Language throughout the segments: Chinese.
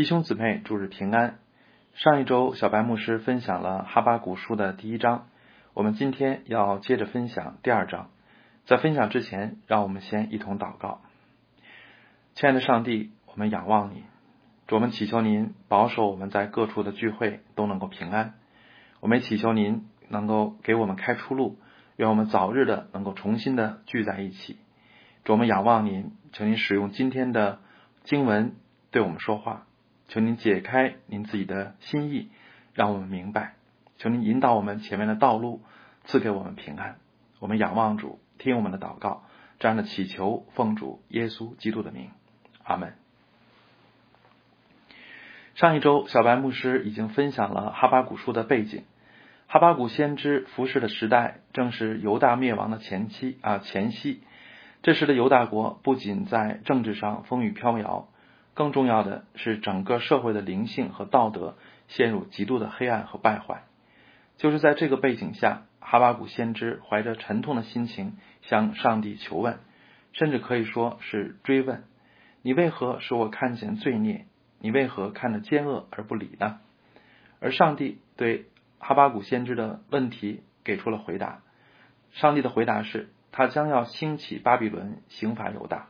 弟兄姊妹，祝日平安。上一周，小白牧师分享了哈巴古书的第一章，我们今天要接着分享第二章。在分享之前，让我们先一同祷告。亲爱的上帝，我们仰望你，我们祈求您保守我们在各处的聚会都能够平安。我们祈求您能够给我们开出路，愿我们早日的能够重新的聚在一起。我们仰望您，求您使用今天的经文对我们说话。求您解开您自己的心意，让我们明白。求您引导我们前面的道路，赐给我们平安。我们仰望主，听我们的祷告，这样的祈求，奉主耶稣基督的名，阿门。上一周，小白牧师已经分享了哈巴谷书的背景。哈巴谷先知服侍的时代，正是犹大灭亡的前期啊前夕。这时的犹大国不仅在政治上风雨飘摇。更重要的是，整个社会的灵性和道德陷入极度的黑暗和败坏。就是在这个背景下，哈巴谷先知怀着沉痛的心情向上帝求问，甚至可以说是追问：“你为何使我看见罪孽？你为何看着奸恶而不理呢？”而上帝对哈巴谷先知的问题给出了回答。上帝的回答是：他将要兴起巴比伦，刑罚犹大。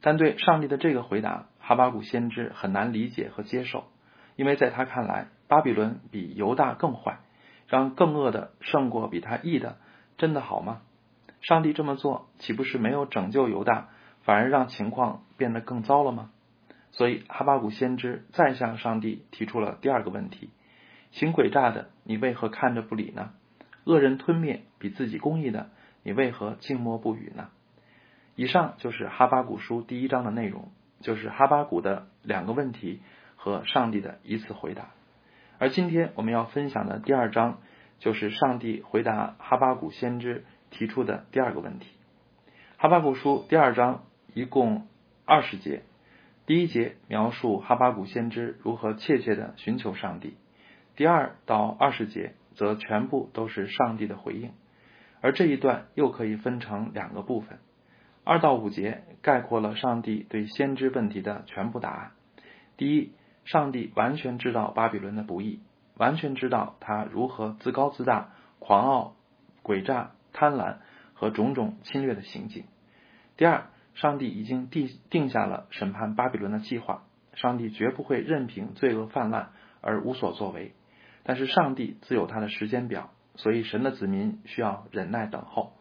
但对上帝的这个回答，哈巴谷先知很难理解和接受，因为在他看来，巴比伦比犹大更坏，让更恶的胜过比他义的，真的好吗？上帝这么做，岂不是没有拯救犹大，反而让情况变得更糟了吗？所以，哈巴谷先知再向上帝提出了第二个问题：行诡诈的，你为何看着不理呢？恶人吞灭比自己公义的，你为何静默不语呢？以上就是哈巴谷书第一章的内容。就是哈巴谷的两个问题和上帝的一次回答，而今天我们要分享的第二章就是上帝回答哈巴谷先知提出的第二个问题。哈巴谷书第二章一共二十节，第一节描述哈巴谷先知如何切切的寻求上帝，第二到二十节则全部都是上帝的回应，而这一段又可以分成两个部分。二到五节概括了上帝对先知问题的全部答案。第一，上帝完全知道巴比伦的不易，完全知道他如何自高自大、狂傲、诡诈、贪婪和种种侵略的行径。第二，上帝已经定定下了审判巴比伦的计划，上帝绝不会任凭罪恶泛滥而无所作为。但是上帝自有他的时间表，所以神的子民需要忍耐等候。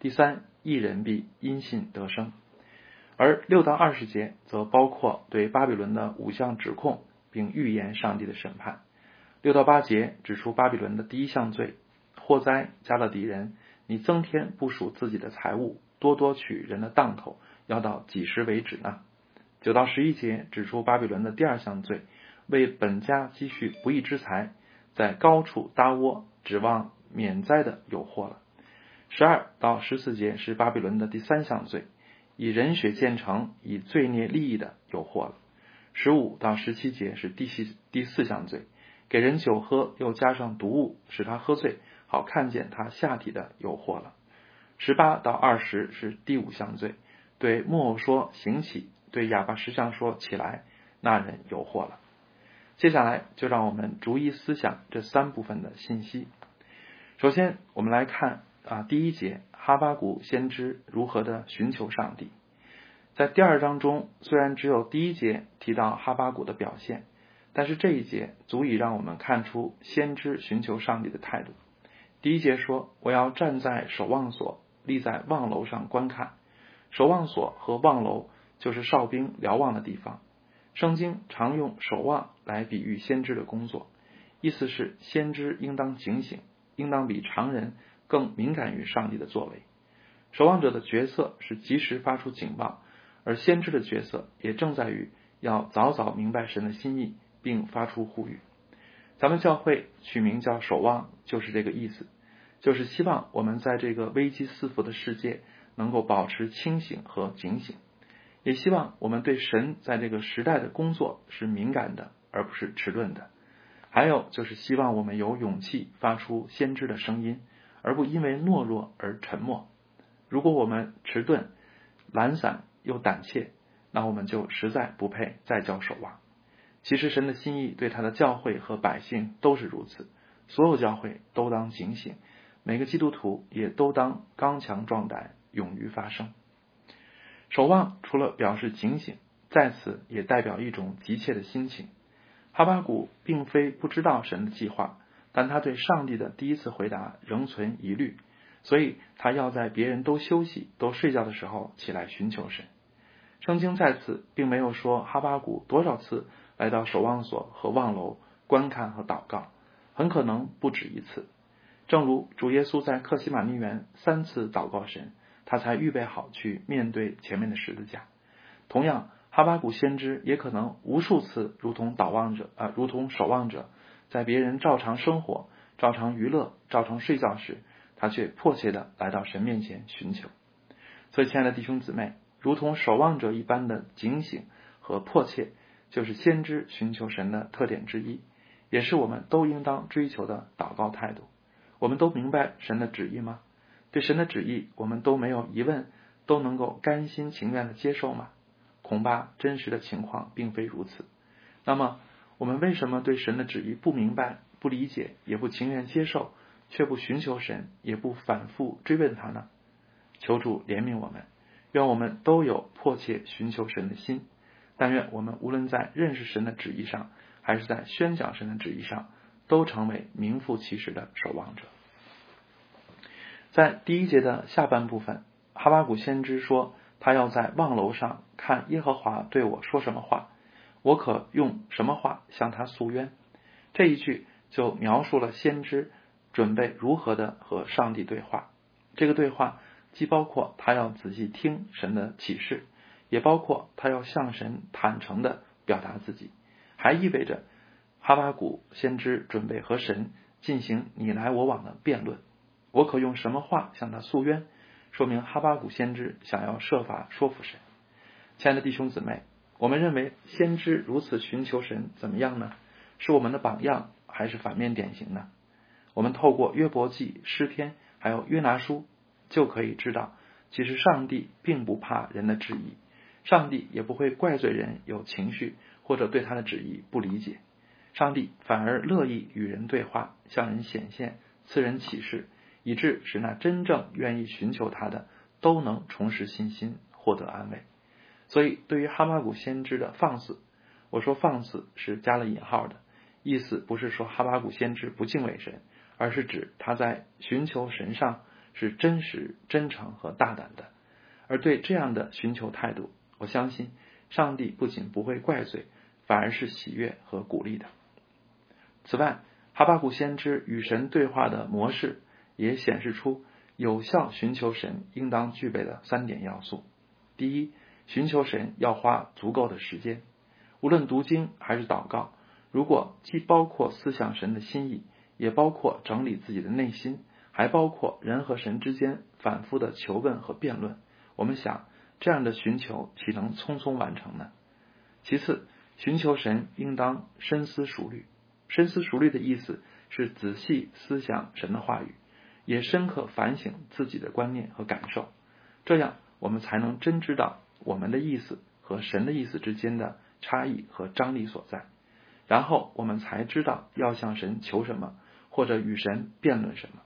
第三。一人必因信得生，而六到二十节则包括对巴比伦的五项指控，并预言上帝的审判。六到八节指出巴比伦的第一项罪：祸灾加勒底人，你增添不属自己的财物，多多取人的当头，要到几时为止呢？九到十一节指出巴比伦的第二项罪：为本家积蓄不义之财，在高处搭窝，指望免灾的有祸了。十二到十四节是巴比伦的第三项罪，以人血建成，以罪孽利益的诱惑了。十五到十七节是第四第四项罪，给人酒喝又加上毒物，使他喝醉，好看见他下体的诱惑了。十八到二十是第五项罪，对木偶说行起，对哑巴石像说起来，那人有祸了。接下来就让我们逐一思想这三部分的信息。首先，我们来看。啊，第一节哈巴谷先知如何的寻求上帝，在第二章中虽然只有第一节提到哈巴谷的表现，但是这一节足以让我们看出先知寻求上帝的态度。第一节说：“我要站在守望所，立在望楼上观看。”守望所和望楼就是哨兵瞭望的地方。圣经常用守望来比喻先知的工作，意思是先知应当警醒，应当比常人。更敏感于上帝的作为，守望者的角色是及时发出警报，而先知的角色也正在于要早早明白神的心意，并发出呼吁。咱们教会取名叫守望，就是这个意思，就是希望我们在这个危机四伏的世界能够保持清醒和警醒，也希望我们对神在这个时代的工作是敏感的，而不是迟钝的。还有就是希望我们有勇气发出先知的声音。而不因为懦弱而沉默。如果我们迟钝、懒散又胆怯，那我们就实在不配再叫守望。其实神的心意对他的教会和百姓都是如此，所有教会都当警醒，每个基督徒也都当刚强壮胆，勇于发声。守望除了表示警醒，在此也代表一种急切的心情。哈巴谷并非不知道神的计划，但他对上帝的第一次回答仍存疑虑，所以他要在别人都休息、都睡觉的时候起来寻求神。圣经在此并没有说哈巴谷多少次来到守望所和望楼观看和祷告，很可能不止一次。正如主耶稣在克西马尼园三次祷告神，他才预备好去面对前面的十字架。同样。哈巴谷先知也可能无数次，如同祷望者啊，如同守望者，在别人照常生活、照常娱乐、照常睡觉时，他却迫切的来到神面前寻求。所以，亲爱的弟兄姊妹，如同守望者一般的警醒和迫切，就是先知寻求神的特点之一，也是我们都应当追求的祷告态度。我们都明白神的旨意吗？对神的旨意，我们都没有疑问，都能够甘心情愿的接受吗？恐怕真实的情况并非如此。那么，我们为什么对神的旨意不明白、不理解，也不情愿接受，却不寻求神，也不反复追问他呢？求主怜悯我们，愿我们都有迫切寻求神的心。但愿我们无论在认识神的旨意上，还是在宣讲神的旨意上，都成为名副其实的守望者。在第一节的下半部分，哈巴谷先知说。他要在望楼上看耶和华对我说什么话，我可用什么话向他诉冤？这一句就描述了先知准备如何的和上帝对话。这个对话既包括他要仔细听神的启示，也包括他要向神坦诚的表达自己，还意味着哈巴谷先知准备和神进行你来我往的辩论。我可用什么话向他诉冤？说明哈巴谷先知想要设法说服神。亲爱的弟兄姊妹，我们认为先知如此寻求神怎么样呢？是我们的榜样，还是反面典型呢？我们透过约伯记、诗篇，还有约拿书，就可以知道，其实上帝并不怕人的质疑，上帝也不会怪罪人有情绪或者对他的旨意不理解，上帝反而乐意与人对话，向人显现，赐人启示。以致使那真正愿意寻求他的都能重拾信心，获得安慰。所以，对于哈巴谷先知的放肆，我说放肆是加了引号的，意思不是说哈巴谷先知不敬畏神，而是指他在寻求神上是真实、真诚和大胆的。而对这样的寻求态度，我相信上帝不仅不会怪罪，反而是喜悦和鼓励的。此外，哈巴谷先知与神对话的模式。也显示出有效寻求神应当具备的三点要素：第一，寻求神要花足够的时间，无论读经还是祷告，如果既包括思想神的心意，也包括整理自己的内心，还包括人和神之间反复的求问和辩论，我们想这样的寻求岂能匆匆完成呢？其次，寻求神应当深思熟虑，深思熟虑的意思是仔细思想神的话语。也深刻反省自己的观念和感受，这样我们才能真知道我们的意思和神的意思之间的差异和张力所在，然后我们才知道要向神求什么，或者与神辩论什么。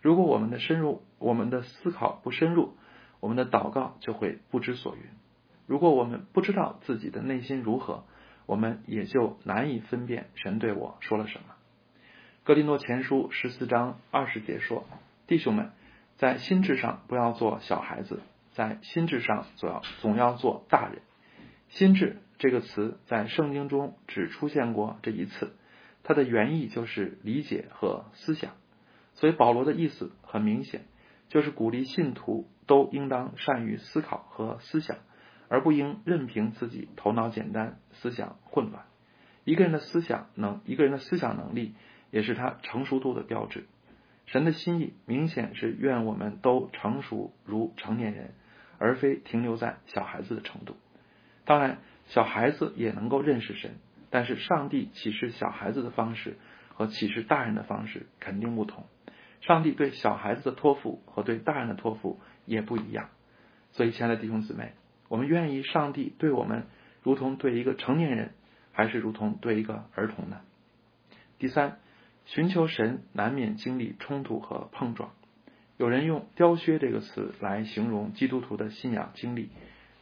如果我们的深入，我们的思考不深入，我们的祷告就会不知所云。如果我们不知道自己的内心如何，我们也就难以分辨神对我说了什么。格林诺前书十四章二十节说：“弟兄们，在心智上不要做小孩子，在心智上总要总要做大人。”心智这个词在圣经中只出现过这一次，它的原意就是理解和思想。所以保罗的意思很明显，就是鼓励信徒都应当善于思考和思想，而不应任凭自己头脑简单、思想混乱。一个人的思想能，一个人的思想能力。也是他成熟度的标志。神的心意明显是愿我们都成熟如成年人，而非停留在小孩子的程度。当然，小孩子也能够认识神，但是上帝启示小孩子的方式和启示大人的方式肯定不同。上帝对小孩子的托付和对大人的托付也不一样。所以，亲爱的弟兄姊妹，我们愿意上帝对我们如同对一个成年人还是如同对一个儿童呢？第三，寻求神难免经历冲突和碰撞。有人用“雕削”这个词来形容基督徒的信仰经历。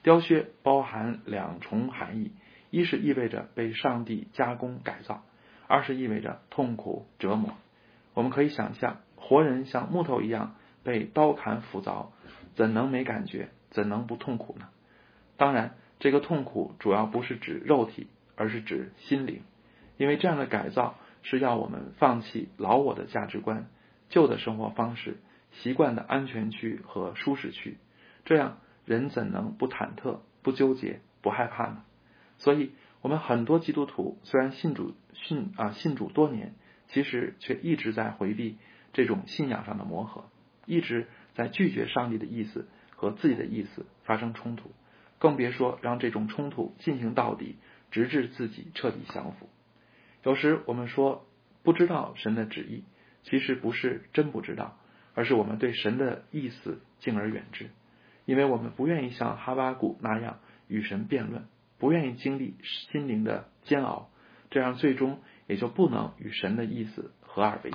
雕削包含两重含义：一是意味着被上帝加工改造；二是意味着痛苦折磨。我们可以想象，活人像木头一样被刀砍斧凿，怎能没感觉？怎能不痛苦呢？当然，这个痛苦主要不是指肉体，而是指心灵，因为这样的改造是要我们放弃老我的价值观、旧的生活方式。习惯的安全区和舒适区，这样人怎能不忐忑、不纠结、不害怕呢？所以，我们很多基督徒虽然信主信啊信主多年，其实却一直在回避这种信仰上的磨合，一直在拒绝上帝的意思和自己的意思发生冲突，更别说让这种冲突进行到底，直至自己彻底降服。有时我们说不知道神的旨意，其实不是真不知道。而是我们对神的意思敬而远之，因为我们不愿意像哈巴谷那样与神辩论，不愿意经历心灵的煎熬，这样最终也就不能与神的意思合二为一。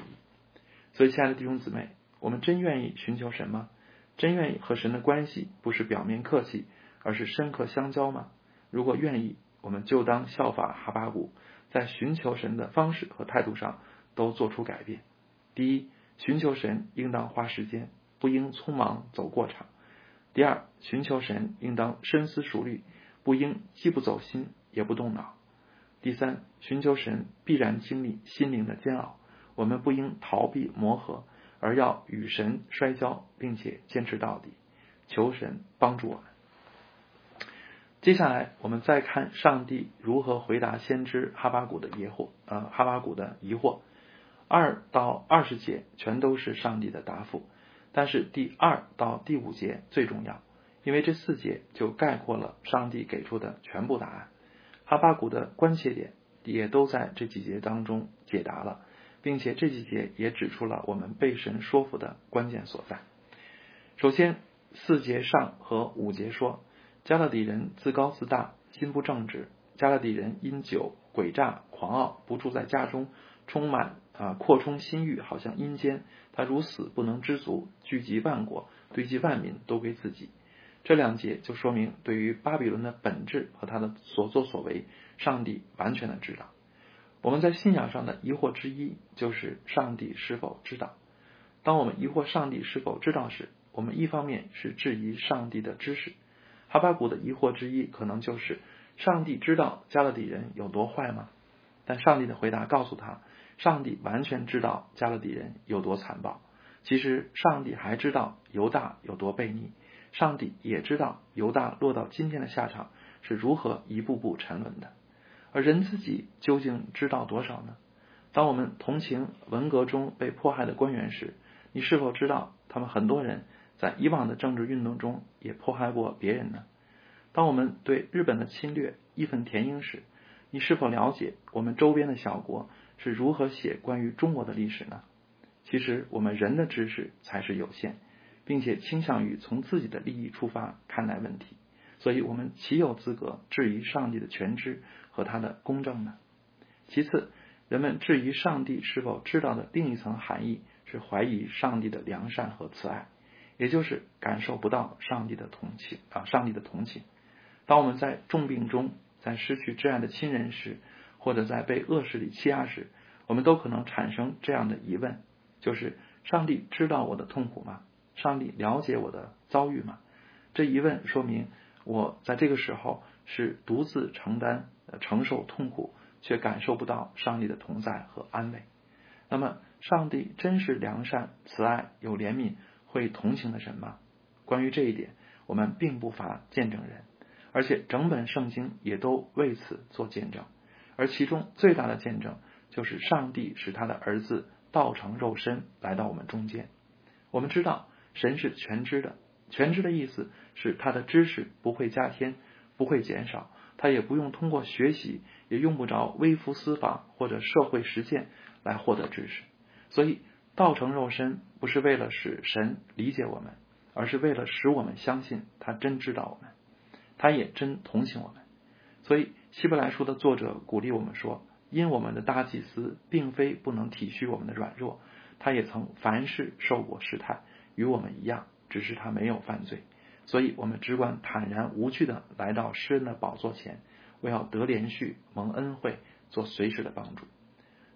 所以，亲爱的弟兄姊妹，我们真愿意寻求神吗？真愿意和神的关系不是表面客气，而是深刻相交吗？如果愿意，我们就当效法哈巴谷，在寻求神的方式和态度上都做出改变。第一。寻求神应当花时间，不应匆忙走过场。第二，寻求神应当深思熟虑，不应既不走心也不动脑。第三，寻求神必然经历心灵的煎熬，我们不应逃避磨合，而要与神摔跤，并且坚持到底。求神帮助我们。接下来，我们再看上帝如何回答先知哈巴谷的疑惑。呃，哈巴谷的疑惑。二到二十节全都是上帝的答复，但是第二到第五节最重要，因为这四节就概括了上帝给出的全部答案。哈巴谷的关切点也都在这几节当中解答了，并且这几节也指出了我们被神说服的关键所在。首先，四节上和五节说，加勒底人自高自大，心不正直；加勒底人因酒诡诈狂傲，不住在家中，充满。啊，扩充心欲，好像阴间。他如死不能知足，聚集万国，堆积万民，都归自己。这两节就说明，对于巴比伦的本质和他的所作所为，上帝完全的知道。我们在信仰上的疑惑之一，就是上帝是否知道。当我们疑惑上帝是否知道时，我们一方面是质疑上帝的知识。哈巴谷的疑惑之一，可能就是上帝知道加勒底人有多坏吗？但上帝的回答告诉他。上帝完全知道加勒底人有多残暴，其实上帝还知道犹大有多悖逆，上帝也知道犹大落到今天的下场是如何一步步沉沦的。而人自己究竟知道多少呢？当我们同情文革中被迫害的官员时，你是否知道他们很多人在以往的政治运动中也迫害过别人呢？当我们对日本的侵略义愤填膺时，你是否了解我们周边的小国？是如何写关于中国的历史呢？其实我们人的知识才是有限，并且倾向于从自己的利益出发看待问题，所以我们岂有资格质疑上帝的全知和他的公正呢？其次，人们质疑上帝是否知道的另一层含义是怀疑上帝的良善和慈爱，也就是感受不到上帝的同情啊，上帝的同情。当我们在重病中，在失去挚爱的亲人时，或者在被恶势力欺压时，我们都可能产生这样的疑问：就是上帝知道我的痛苦吗？上帝了解我的遭遇吗？这疑问说明我在这个时候是独自承担、承受痛苦，却感受不到上帝的同在和安慰。那么，上帝真是良善、慈爱、有怜悯、会同情的神吗？关于这一点，我们并不乏见证人，而且整本圣经也都为此做见证。而其中最大的见证，就是上帝使他的儿子道成肉身来到我们中间。我们知道，神是全知的，全知的意思是他的知识不会加添，不会减少，他也不用通过学习，也用不着微服私访或者社会实践来获得知识。所以，道成肉身不是为了使神理解我们，而是为了使我们相信他真知道我们，他也真同情我们。所以。希伯来书的作者鼓励我们说：“因我们的大祭司并非不能体恤我们的软弱，他也曾凡事受过试探，与我们一样，只是他没有犯罪。所以，我们只管坦然无惧的来到诗人的宝座前，为要得连续蒙恩惠，做随时的帮助。”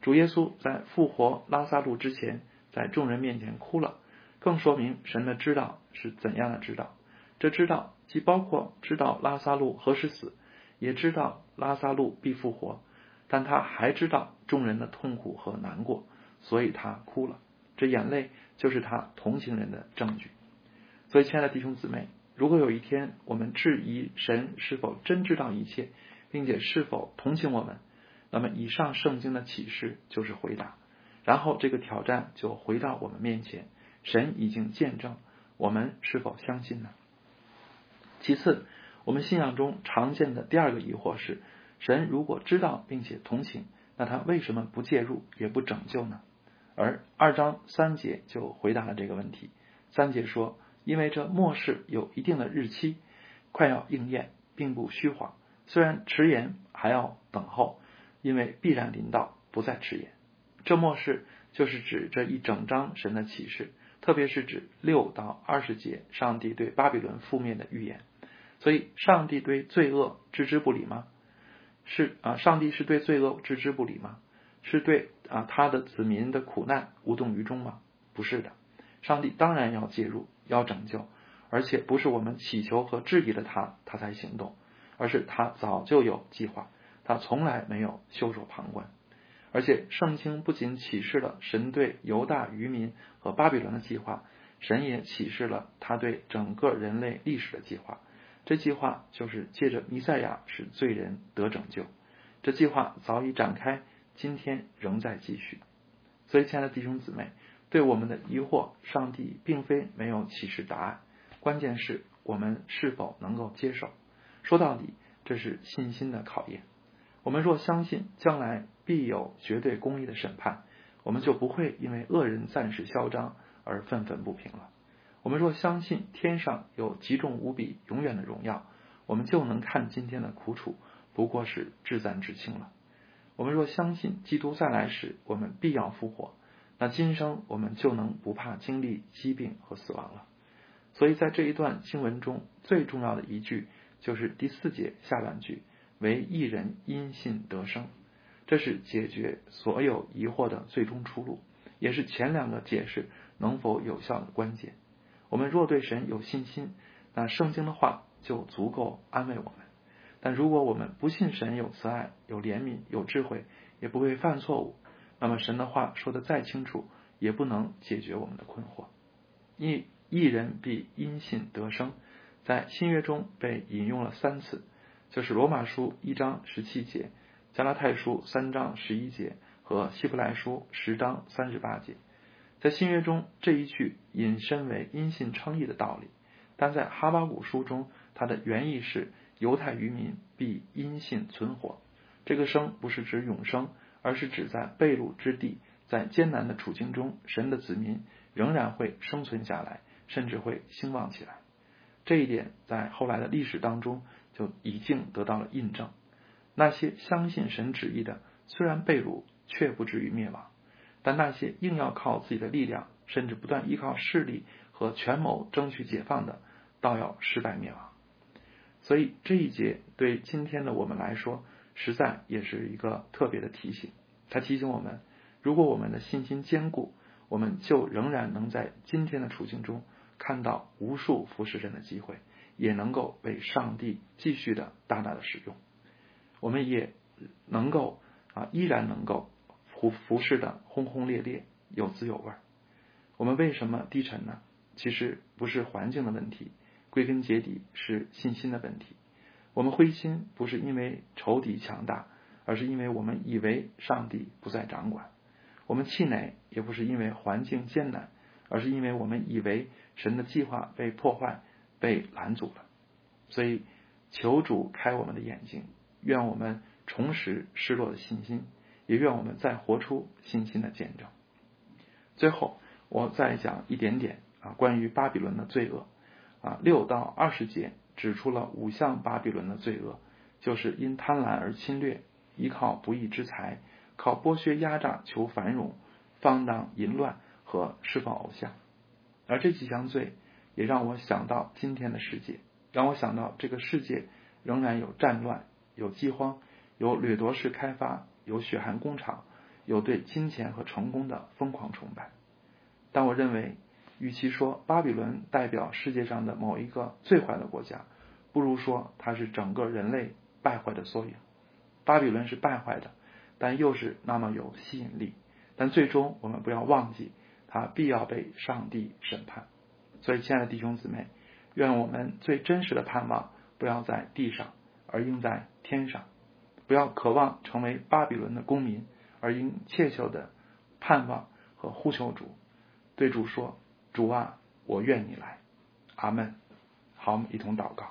主耶稣在复活拉萨路之前，在众人面前哭了，更说明神的知道是怎样的知道。这知道既包括知道拉萨路何时死，也知道拉萨路必复活，但他还知道众人的痛苦和难过，所以他哭了。这眼泪就是他同情人的证据。所以，亲爱的弟兄姊妹，如果有一天我们质疑神是否真知道一切，并且是否同情我们，那么，以上圣经的启示就是回答，然后这个挑战就回到我们面前。神已经见证，我们是否相信呢？其次，我们信仰中常见的第二个疑惑是：神如果知道并且同情，那他为什么不介入也不拯救呢？而二章三节就回答了这个问题。三节说：“因为这末世有一定的日期，快要应验，并不虚谎。虽然迟延，还要等候。”因为必然临到，不再迟延。这末世就是指这一整章神的启示，特别是指六到二十节上帝对巴比伦覆灭的预言。所以，上帝对罪恶置之不理吗？是啊，上帝是对罪恶置之不理吗？是对啊他的子民的苦难无动于衷吗？不是的，上帝当然要介入，要拯救，而且不是我们祈求和质疑了他，他才行动，而是他早就有计划。他从来没有袖手旁观，而且圣经不仅启示了神对犹大渔民和巴比伦的计划，神也启示了他对整个人类历史的计划。这计划就是借着弥赛亚使罪人得拯救。这计划早已展开，今天仍在继续。所以，亲爱的弟兄姊妹，对我们的疑惑，上帝并非没有启示答案，关键是我们是否能够接受。说到底，这是信心的考验。我们若相信将来必有绝对公义的审判，我们就不会因为恶人暂时嚣张而愤愤不平了。我们若相信天上有极重无比永远的荣耀，我们就能看今天的苦楚不过是至暂至轻了。我们若相信基督再来时我们必要复活，那今生我们就能不怕经历疾病和死亡了。所以在这一段经文中最重要的一句就是第四节下半句。为一人因信得生，这是解决所有疑惑的最终出路，也是前两个解释能否有效的关键。我们若对神有信心，那圣经的话就足够安慰我们；但如果我们不信神有慈爱、有怜悯、有智慧，也不会犯错误，那么神的话说的再清楚，也不能解决我们的困惑。一一人必因信得生，在新约中被引用了三次。就是罗马书一章十七节，加拉太书三章十一节和希伯来书十章三十八节，在新约中这一句引申为因信称义的道理，但在哈巴古书中，它的原意是犹太渔民必因信存活。这个生不是指永生，而是指在被掳之地，在艰难的处境中，神的子民仍然会生存下来，甚至会兴旺起来。这一点在后来的历史当中。就已经得到了印证。那些相信神旨意的，虽然被掳，却不至于灭亡；但那些硬要靠自己的力量，甚至不断依靠势力和权谋争取解放的，倒要失败灭亡。所以这一节对今天的我们来说，实在也是一个特别的提醒。他提醒我们，如果我们的信心坚固，我们就仍然能在今天的处境中看到无数服侍神的机会。也能够为上帝继续的大大的使用，我们也能够啊，依然能够服服侍的轰轰烈烈，有滋有味。我们为什么低沉呢？其实不是环境的问题，归根结底是信心的问题。我们灰心不是因为仇敌强大，而是因为我们以为上帝不再掌管。我们气馁也不是因为环境艰难，而是因为我们以为神的计划被破坏。被拦阻了，所以求主开我们的眼睛，愿我们重拾失落的信心，也愿我们再活出信心的见证。最后，我再讲一点点啊，关于巴比伦的罪恶啊，六到二十节指出了五项巴比伦的罪恶，就是因贪婪而侵略，依靠不义之财，靠剥削压榨求繁荣，放荡淫乱和侍奉偶像。而这几项罪也让我想到今天的世界，让我想到这个世界仍然有战乱、有饥荒、有掠夺式开发、有血汗工厂、有对金钱和成功的疯狂崇拜。但我认为，与其说巴比伦代表世界上的某一个最坏的国家，不如说它是整个人类败坏的缩影。巴比伦是败坏的，但又是那么有吸引力。但最终，我们不要忘记，它必要被上帝审判。所以，亲爱的弟兄姊妹，愿我们最真实的盼望不要在地上，而应在天上；不要渴望成为巴比伦的公民，而应切求的盼望和呼求主。对主说：“主啊，我愿你来。”阿门。好，我们一同祷告。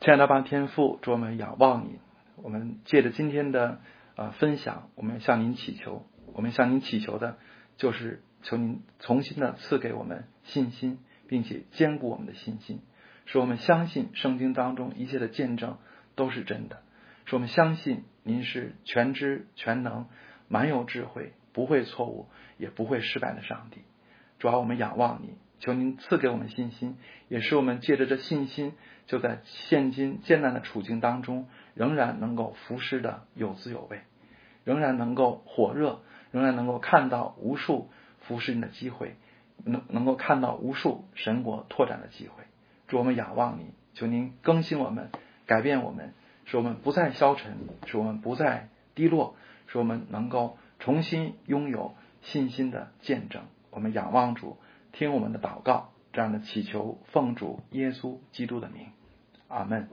亲爱的爸天父，主我们仰望你。我们借着今天的呃分享，我们向您祈求。我们向您祈求的，就是求您重新的赐给我们信心，并且坚固我们的信心，使我们相信圣经当中一切的见证都是真的，使我们相信您是全知全能、满有智慧。不会错误，也不会失败的上帝，主要我们仰望你，求您赐给我们信心，也是我们借着这信心，就在现今艰难的处境当中，仍然能够服侍的有滋有味，仍然能够火热，仍然能够看到无数服侍你的机会，能能够看到无数神国拓展的机会。主我们仰望你，求您更新我们，改变我们，使我们不再消沉，使我们不再低落，使我们能够。重新拥有信心的见证，我们仰望主，听我们的祷告，这样的祈求，奉主耶稣基督的名，阿门。